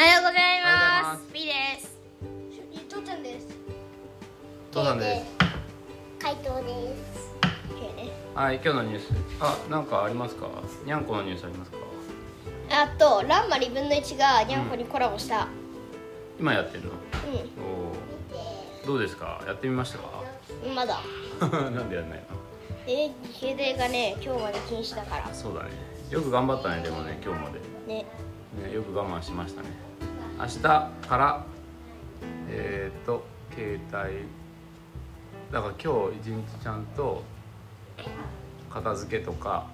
はようございおはようございまますす。ピです。とちゃんです。父さんです回答です。はい今日のニュースあなんかありますか？にゃんこのニュースありますか？あとランマ2分の1がニャンコにコラボした。今やってるの？うおーどうですか？やってみましたか？ん。まだ。なんでやんないの？え、停電がね今日まで禁止だから。そうだねよく頑張ったねでもね今日まで、ね。ね、よく我慢しましたね明日からえー、っと携帯だから今日一日ちゃんと片付けとか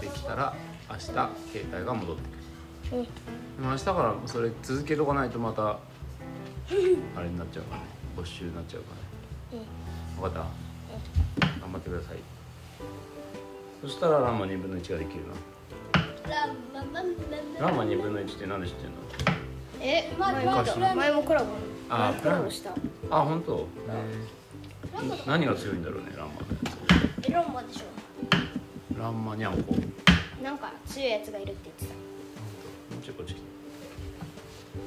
できたら明日携帯が戻ってくる。明日からそれ続けとかないとまたあれになっちゃうからね。没収になっちゃうからね。分かった？頑張ってください。そしたらランマ2分の1ができるなランマ2分の1って何で知ってんの？え、前前もコラボ。あコラボした。あ本当？何が強いんだろうねランマえ、ランマでしょ。つランマニャンコ。もなんか強いやつがいるって言ってうちょいこっち。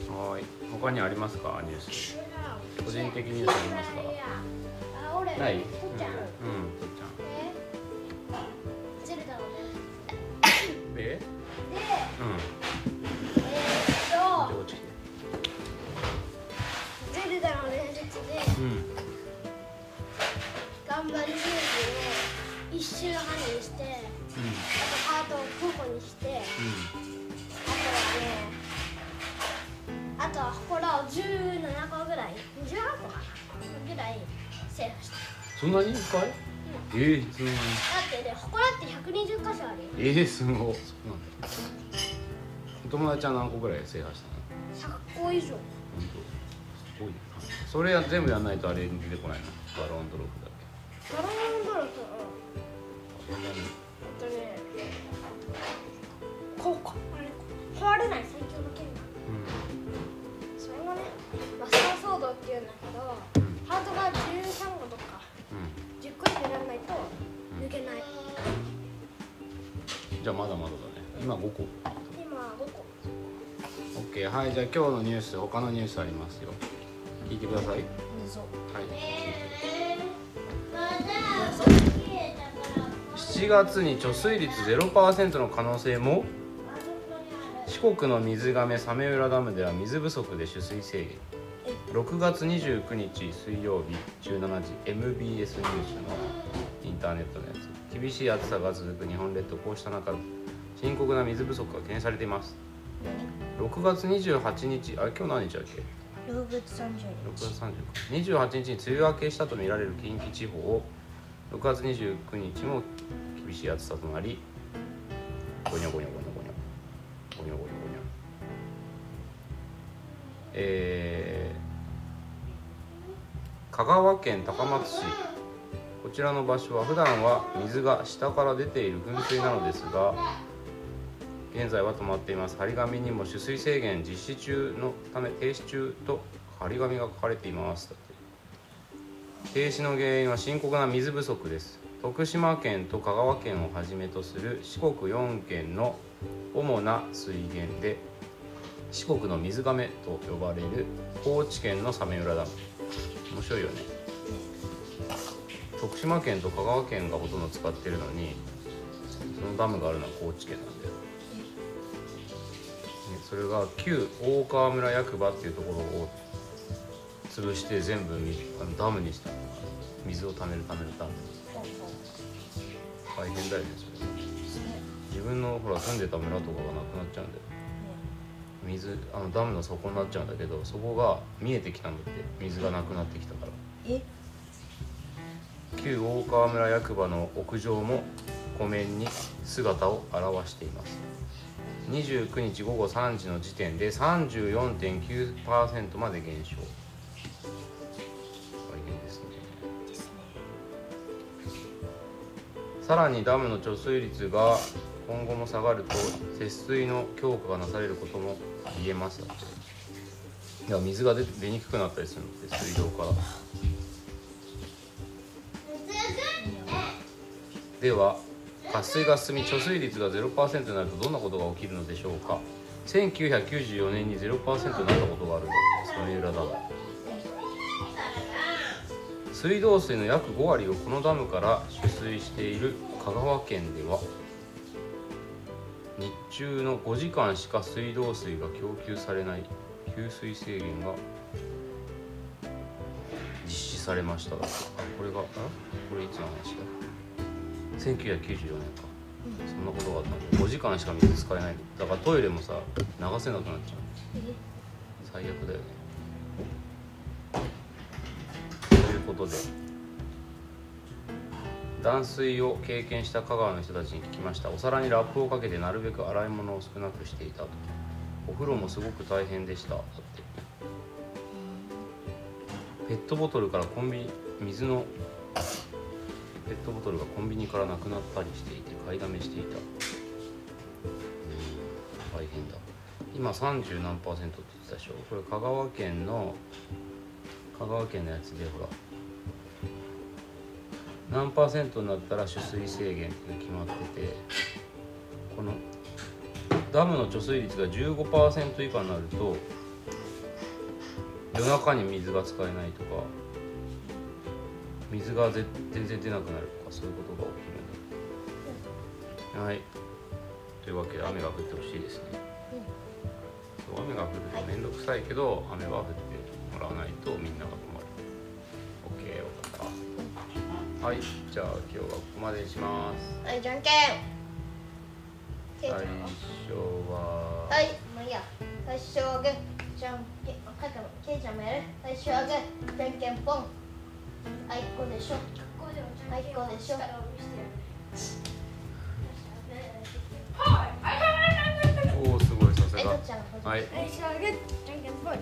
はーい。他にありますかニュース。た。個人的ニュースありますか？ない？うん17個ぐらい、18個かなぐらいセーフした。んそんなにいっぱい？えー、そんなにだ。ってね、ホラって120箇所あるよ。えー、すごい。そうなんだ。お友達は何個ぐらい制覇したの？100個以上。本当？すごいなそれは全部やんないとあれに出てこないの？バロンドロフだけ？ドラゴンドロフ、そんなに？じゃあまだまだだね。今5個。今5個。OK はいじゃあ今日のニュース他のニュースありますよ。聞いてください。はい。7月に貯水率0%の可能性も？四国の水がめ早明浦ダムでは水不足で取水制限6月29日水曜日17時 MBS ニュースのインターネットのやつ。厳しい暑さが続く日本列島こうした中深刻な水不足が懸念されています。6月28日あれ今日何日だっけ？6月30 6月30 28日。に梅雨明けしたとみられる近畿地方を6月29日も厳しい暑さとなりゴニョゴニョゴニョゴニョ。ゴニョゴニョゴニョ。えー、香川県高松市。こちらの場所は普段は水が下から出ている噴水なのですが現在は止まっています。張り紙にも取水制限実施中のため停止中と張り紙が書かれています。停止の原因は深刻な水不足です。徳島県と香川県をはじめとする四国4県の主な水源で四国の水がめと呼ばれる高知県の早明浦ダム。面白いよね。徳島県と香川県がほとんど使ってるのにそのダムがあるのは高知県なんだよ。ねそれが旧大川村役場っていうところを潰して全部みあのダムにした。水を貯めるためのダム。大変だよねそれ。自分のほら住んでた村とかがなくなっちゃうんだよ水あのダムの底になっちゃうんだけどそこが見えてきたんだって水がなくなってきたから。え？旧大川村役場の屋上も湖面に姿を現しています。29日午後3時の時点で34.9%まで減少。さらにダムの貯水率が今後も下がると節水の強化がなされることも言えます。だっていや水が出出にくくなったりするのって水道から。では渇水が進み貯水率が0%になるとどんなことが起きるのでしょうか。1994年に0%になったことがある。んだってソメ浦ダム水道水の約5割をこのダムから取水している香川県では日中の5時間しか水道水が供給されない給水制限が実施されましたこれがあこれいつの話だ？1994年か。そんなことがあったんだ。5時間しか水使えない。だからトイレもさ流せなくなっちゃう。最悪だよね。ということで断水を経験した香川の人たちに聞きました。お皿にラップをかけてなるべく洗い物を少なくしていたと。お風呂もすごく大変でした。だって。ペットボトルからコンビニ水のペットボトルがコンビニからなくなったりしていて買いだめしていた。うん大変だ。今30何パーセントって言ってたでしょ。これ香川県の香川県のやつでほら何パーセントになったら取水制限って決まっててこのダムの貯水率が15%以下になると夜中に水が使えないとか水が全然出なくなるとかそういうことが起きるんだはい。というわけで雨が降ってほしいですね、そう雨が降ると面倒くさいけど雨は降ってもらわないとみんながはいじゃあ今日はここまでにします。はいじゃんけん。最は初は。はいもういいや。最初はグーじゃんけん。あ書いてある。けいちゃんもやる。最初はグーじゃんけんぽん。あいこでしょ。あいこでしょ。おおすごいさすはいどがはい。最初はグーじゃんけんぽん